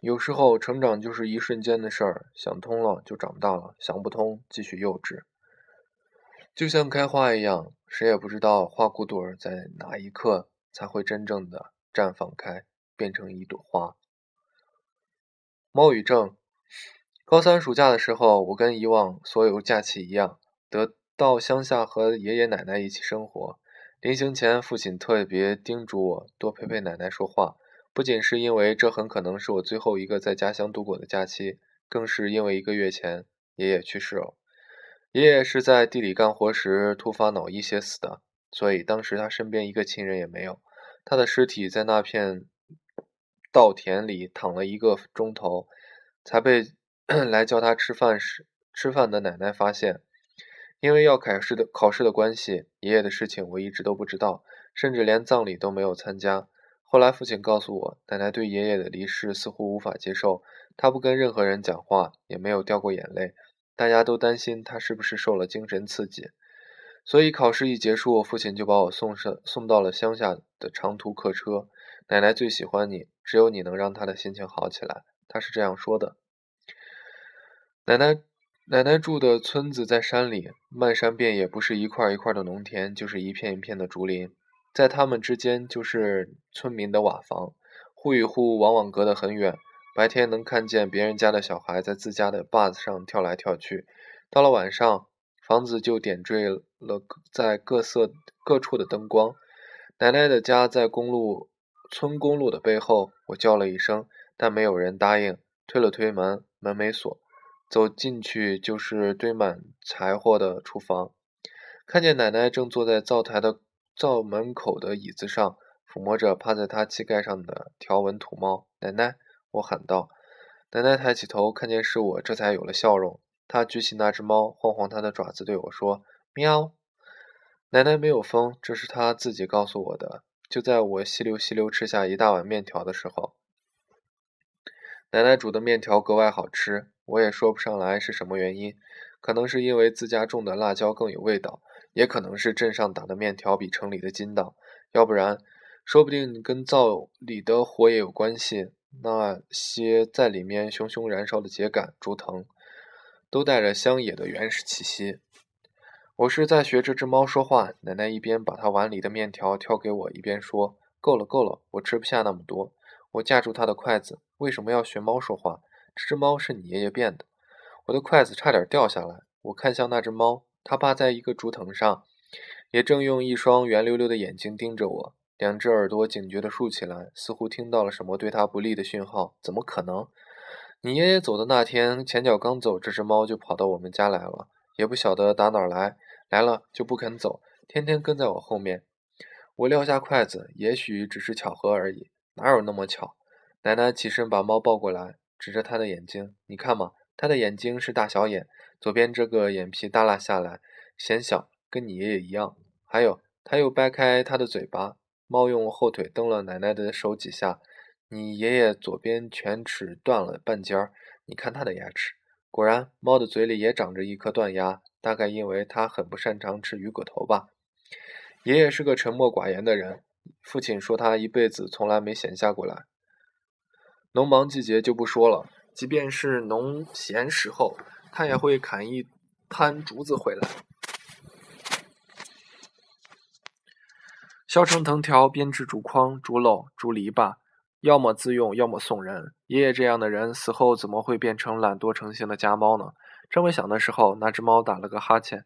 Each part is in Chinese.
有时候成长就是一瞬间的事儿，想通了就长大了，想不通继续幼稚。就像开花一样，谁也不知道花骨朵在哪一刻才会真正的绽放开，变成一朵花。猫与正，高三暑假的时候，我跟以往所有假期一样，得到乡下和爷爷奶奶一起生活。临行前，父亲特别叮嘱我多陪陪奶奶说话。不仅是因为这很可能是我最后一个在家乡度过的假期，更是因为一个月前爷爷去世了。爷爷是在地里干活时突发脑溢血死的，所以当时他身边一个亲人也没有。他的尸体在那片稻田里躺了一个钟头，才被 来叫他吃饭时吃饭的奶奶发现。因为要考试的考试的关系，爷爷的事情我一直都不知道，甚至连葬礼都没有参加。后来，父亲告诉我，奶奶对爷爷的离世似乎无法接受，她不跟任何人讲话，也没有掉过眼泪。大家都担心她是不是受了精神刺激。所以，考试一结束，父亲就把我送上送到了乡下的长途客车。奶奶最喜欢你，只有你能让她的心情好起来。她是这样说的。奶奶奶奶住的村子在山里，漫山遍野不是一块一块的农田，就是一片一片的竹林。在他们之间就是村民的瓦房，户与户往往隔得很远。白天能看见别人家的小孩在自家的坝子上跳来跳去，到了晚上，房子就点缀了在各色各处的灯光。奶奶的家在公路村公路的背后，我叫了一声，但没有人答应。推了推门，门没锁，走进去就是堆满柴火的厨房，看见奶奶正坐在灶台的。灶门口的椅子上，抚摸着趴在他膝盖上的条纹土猫。奶奶，我喊道。奶奶抬起头，看见是我，这才有了笑容。她举起那只猫，晃晃它的爪子，对我说：“喵。”奶奶没有疯，这是她自己告诉我的。就在我吸溜吸溜吃下一大碗面条的时候，奶奶煮的面条格外好吃。我也说不上来是什么原因，可能是因为自家种的辣椒更有味道。也可能是镇上打的面条比城里的筋道，要不然，说不定跟灶里的火也有关系。那些在里面熊熊燃烧的秸秆、竹藤，都带着乡野的原始气息。我是在学这只猫说话。奶奶一边把它碗里的面条挑给我，一边说：“够了，够了，我吃不下那么多。”我架住她的筷子。为什么要学猫说话？这只猫是你爷爷变的。我的筷子差点掉下来。我看向那只猫。他趴在一个竹藤上，也正用一双圆溜溜的眼睛盯着我，两只耳朵警觉地竖起来，似乎听到了什么对他不利的讯号。怎么可能？你爷爷走的那天，前脚刚走，这只猫就跑到我们家来了，也不晓得打哪儿来，来了就不肯走，天天跟在我后面。我撂下筷子，也许只是巧合而已，哪有那么巧？奶奶起身把猫抱过来，指着它的眼睛：“你看嘛，他的眼睛是大小眼。”左边这个眼皮耷拉下来，显小，跟你爷爷一样。还有，他又掰开他的嘴巴。猫用后腿蹬了奶奶的手几下。你爷爷左边犬齿断了半截儿，你看他的牙齿。果然，猫的嘴里也长着一颗断牙，大概因为它很不擅长吃鱼骨头吧。爷爷是个沉默寡言的人，父亲说他一辈子从来没闲下过来。农忙季节就不说了，即便是农闲时候。他也会砍一摊竹子回来，削成藤条，编织竹筐、竹篓、竹篱笆，要么自用，要么送人。爷爷这样的人死后怎么会变成懒惰成性的家猫呢？这么想的时候，那只猫打了个哈欠。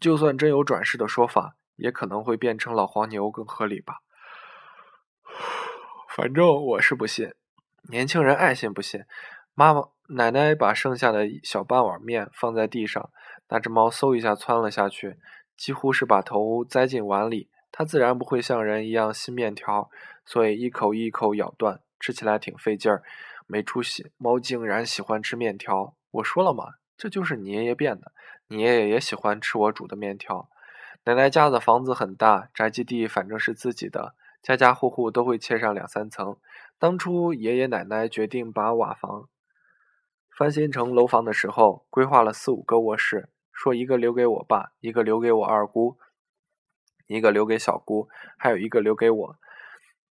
就算真有转世的说法，也可能会变成老黄牛更合理吧。反正我是不信，年轻人爱信不信。妈妈。奶奶把剩下的小半碗面放在地上，那只猫嗖一下窜了下去，几乎是把头栽进碗里。它自然不会像人一样吸面条，所以一口一口咬断，吃起来挺费劲儿，没出息。猫竟然喜欢吃面条，我说了嘛，这就是你爷爷变的。你爷爷也喜欢吃我煮的面条。奶奶家的房子很大，宅基地反正是自己的，家家户户都会切上两三层。当初爷爷奶奶决定把瓦房。翻新成楼房的时候，规划了四五个卧室，说一个留给我爸，一个留给我二姑，一个留给小姑，还有一个留给我。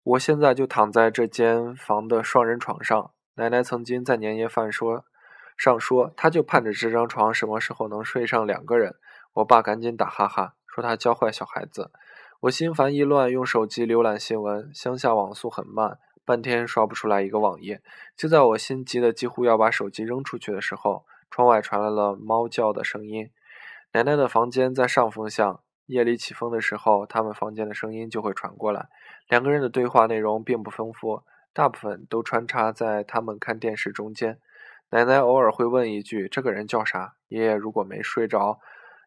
我现在就躺在这间房的双人床上。奶奶曾经在年夜饭说上说，她就盼着这张床什么时候能睡上两个人。我爸赶紧打哈哈，说他教坏小孩子。我心烦意乱，用手机浏览新闻，乡下网速很慢，半天刷不出来一个网页。就在我心急的几乎要把手机扔出去的时候，窗外传来了猫叫的声音。奶奶的房间在上风向。夜里起风的时候，他们房间的声音就会传过来。两个人的对话内容并不丰富，大部分都穿插在他们看电视中间。奶奶偶尔会问一句：“这个人叫啥？”爷爷如果没睡着，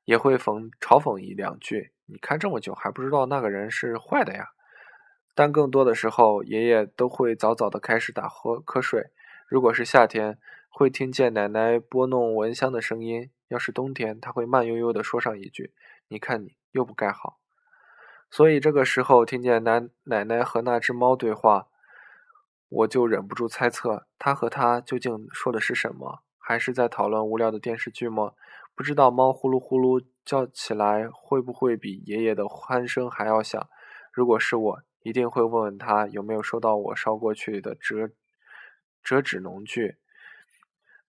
也会讽嘲讽一两句：“你看这么久还不知道那个人是坏的呀？”但更多的时候，爷爷都会早早的开始打瞌瞌睡。如果是夏天，会听见奶奶拨弄蚊香的声音；要是冬天，他会慢悠悠的说上一句：“你看你。”又不盖好，所以这个时候听见奶奶奶和那只猫对话，我就忍不住猜测，他和他究竟说的是什么？还是在讨论无聊的电视剧吗？不知道猫呼噜呼噜叫起来会不会比爷爷的鼾声还要响？如果是我，一定会问问他有没有收到我捎过去的折折纸农具，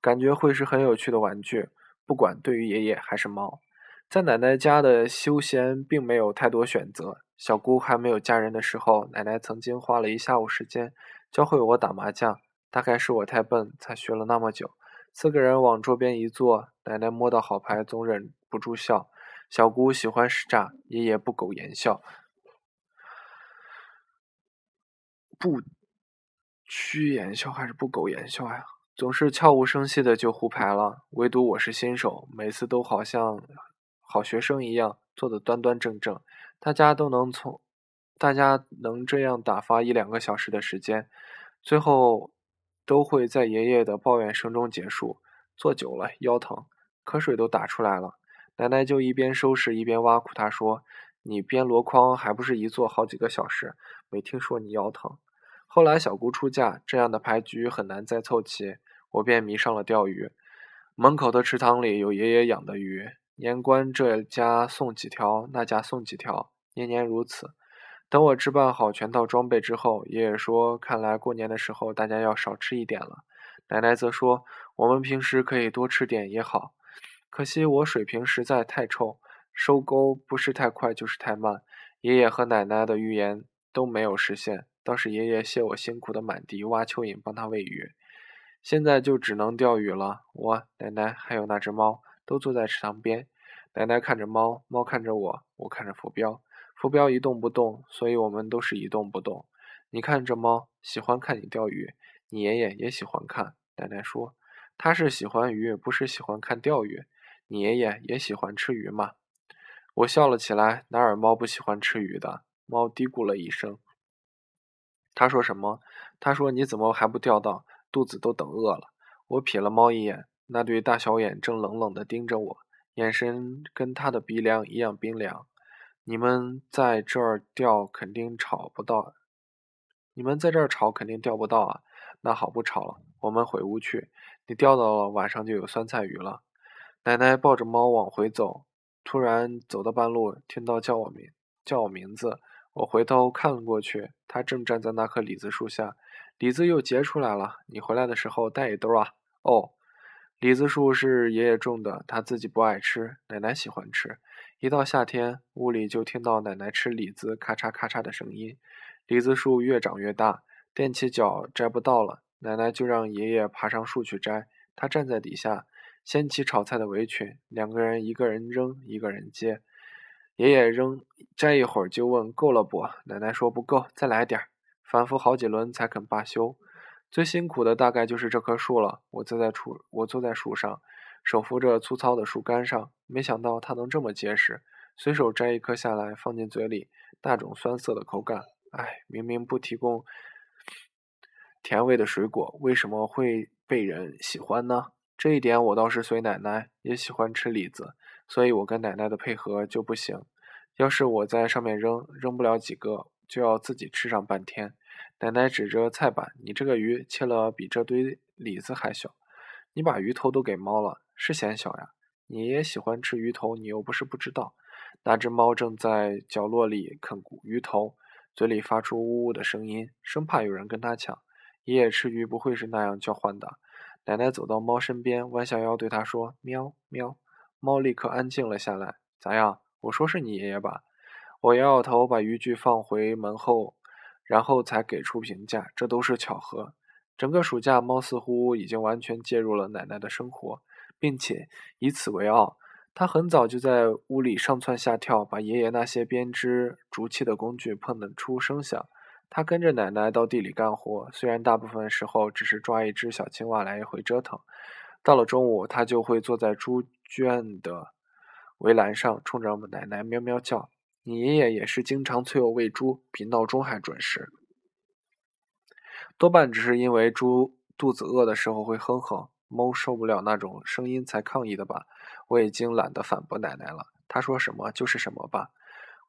感觉会是很有趣的玩具，不管对于爷爷还是猫。在奶奶家的休闲并没有太多选择。小姑还没有嫁人的时候，奶奶曾经花了一下午时间教会我打麻将。大概是我太笨，才学了那么久。四个人往桌边一坐，奶奶摸到好牌，总忍不住笑。小姑喜欢使诈，爷爷不苟言笑，不屈言笑还是不苟言笑呀？总是悄无声息的就胡牌了。唯独我是新手，每次都好像。好学生一样做的端端正正，大家都能从，大家能这样打发一两个小时的时间，最后都会在爷爷的抱怨声中结束。坐久了腰疼，瞌睡都打出来了。奶奶就一边收拾一边挖苦他说：“你编箩筐还不是一坐好几个小时？没听说你腰疼。”后来小姑出嫁，这样的牌局很难再凑齐，我便迷上了钓鱼。门口的池塘里有爷爷养的鱼。年关这家送几条，那家送几条，年年如此。等我置办好全套装备之后，爷爷说：“看来过年的时候大家要少吃一点了。”奶奶则说：“我们平时可以多吃点也好。”可惜我水平实在太臭，收钩不是太快就是太慢。爷爷和奶奶的预言都没有实现，倒是爷爷谢我辛苦的满地挖蚯蚓帮他喂鱼。现在就只能钓鱼了。我、奶奶还有那只猫。都坐在池塘边，奶奶看着猫，猫看着我，我看着浮标，浮标一动不动，所以我们都是一动不动。你看这猫喜欢看你钓鱼，你爷爷也喜欢看。奶奶说，他是喜欢鱼，不是喜欢看钓鱼。你爷爷也喜欢吃鱼嘛？我笑了起来，哪有猫不喜欢吃鱼的？猫嘀咕了一声，他说什么？他说你怎么还不钓到？肚子都等饿了。我瞥了猫一眼。那对大小眼正冷冷地盯着我，眼神跟他的鼻梁一样冰凉。你们在这儿钓肯定吵不到，你们在这儿吵肯定钓不到啊。那好，不吵了，我们回屋去。你钓到了，晚上就有酸菜鱼了。奶奶抱着猫往回走，突然走到半路，听到叫我名，叫我名字。我回头看了过去，他正站在那棵李子树下，李子又结出来了。你回来的时候带一兜啊。哦。李子树是爷爷种的，他自己不爱吃，奶奶喜欢吃。一到夏天，屋里就听到奶奶吃李子咔嚓咔嚓的声音。李子树越长越大，踮起脚摘不到了，奶奶就让爷爷爬上树去摘。他站在底下，掀起炒菜的围裙，两个人一个人扔，一个人接。爷爷扔摘一会儿就问够了不？奶奶说不够，再来点儿。反复好几轮才肯罢休。最辛苦的大概就是这棵树了。我坐在树，我坐在树上，手扶着粗糙的树干上，没想到它能这么结实。随手摘一颗下来，放进嘴里，那种酸涩的口感，哎，明明不提供甜味的水果，为什么会被人喜欢呢？这一点我倒是随奶奶，也喜欢吃李子，所以我跟奶奶的配合就不行。要是我在上面扔，扔不了几个，就要自己吃上半天。奶奶指着菜板：“你这个鱼切了比这堆李子还小，你把鱼头都给猫了，是嫌小呀？你也喜欢吃鱼头，你又不是不知道。”那只猫正在角落里啃鱼头，嘴里发出呜呜的声音，生怕有人跟它抢。爷爷吃鱼不会是那样叫唤的。奶奶走到猫身边，弯下腰对它说：“喵喵。”猫立刻安静了下来。咋样？我说是你爷爷吧？我摇摇头，把渔具放回门后，然后才给出评价：这都是巧合。整个暑假，猫似乎已经完全介入了奶奶的生活，并且以此为傲。它很早就在屋里上蹿下跳，把爷爷那些编织竹器的工具碰得出声响。它跟着奶奶到地里干活，虽然大部分时候只是抓一只小青蛙来回折腾。到了中午，它就会坐在猪圈的围栏上，冲着我奶奶喵喵叫。你爷爷也是经常催我喂猪，比闹钟还准时。多半只是因为猪肚子饿的时候会哼哼，猫受不了那种声音才抗议的吧。我已经懒得反驳奶奶了，她说什么就是什么吧。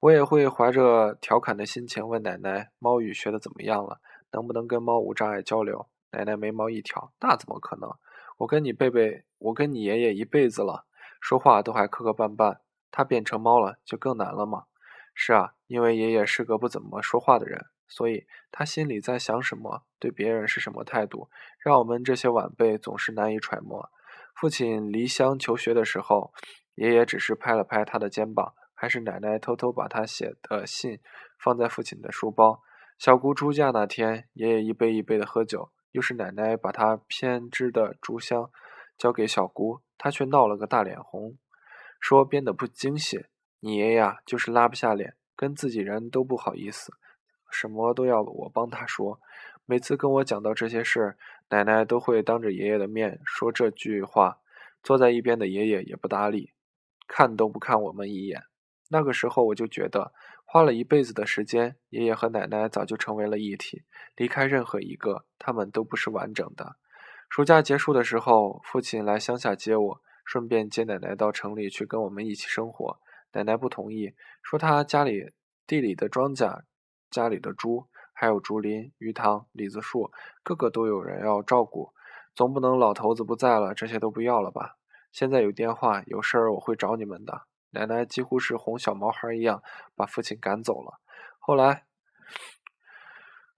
我也会怀着调侃的心情问奶奶：“猫语学的怎么样了？能不能跟猫无障碍交流？”奶奶眉毛一挑：“那怎么可能？我跟你贝贝，我跟你爷爷一辈子了，说话都还磕磕绊绊，他变成猫了就更难了吗？”“是啊，因为爷爷是个不怎么说话的人，所以他心里在想什么，对别人是什么态度，让我们这些晚辈总是难以揣摩。”父亲离乡求学的时候，爷爷只是拍了拍他的肩膀。还是奶奶偷偷把他写的信放在父亲的书包。小姑出嫁那天，爷爷一杯一杯的喝酒，又是奶奶把他编织的竹箱交给小姑，她却闹了个大脸红，说编的不精细。你爷爷就是拉不下脸，跟自己人都不好意思，什么都要我帮他说。每次跟我讲到这些事，奶奶都会当着爷爷的面说这句话，坐在一边的爷爷也不搭理，看都不看我们一眼。那个时候我就觉得，花了一辈子的时间，爷爷和奶奶早就成为了一体，离开任何一个，他们都不是完整的。暑假结束的时候，父亲来乡下接我，顺便接奶奶到城里去跟我们一起生活。奶奶不同意，说他家里地里的庄稼、家里的猪，还有竹林、鱼塘、李子树，个个都有人要照顾，总不能老头子不在了，这些都不要了吧？现在有电话，有事儿我会找你们的。奶奶几乎是哄小毛孩一样把父亲赶走了。后来，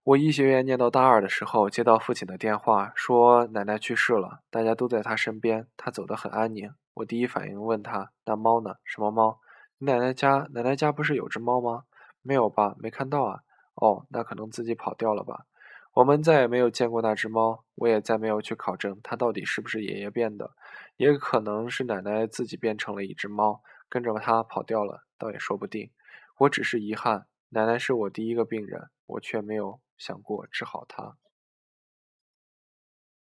我医学院念到大二的时候，接到父亲的电话，说奶奶去世了，大家都在他身边，他走得很安宁。我第一反应问他：“那猫呢？什么猫？你奶奶家奶奶家不是有只猫吗？没有吧？没看到啊。哦，那可能自己跑掉了吧。我们再也没有见过那只猫，我也再没有去考证它到底是不是爷爷变的，也可能是奶奶自己变成了一只猫。”跟着它跑掉了，倒也说不定。我只是遗憾，奶奶是我第一个病人，我却没有想过治好他。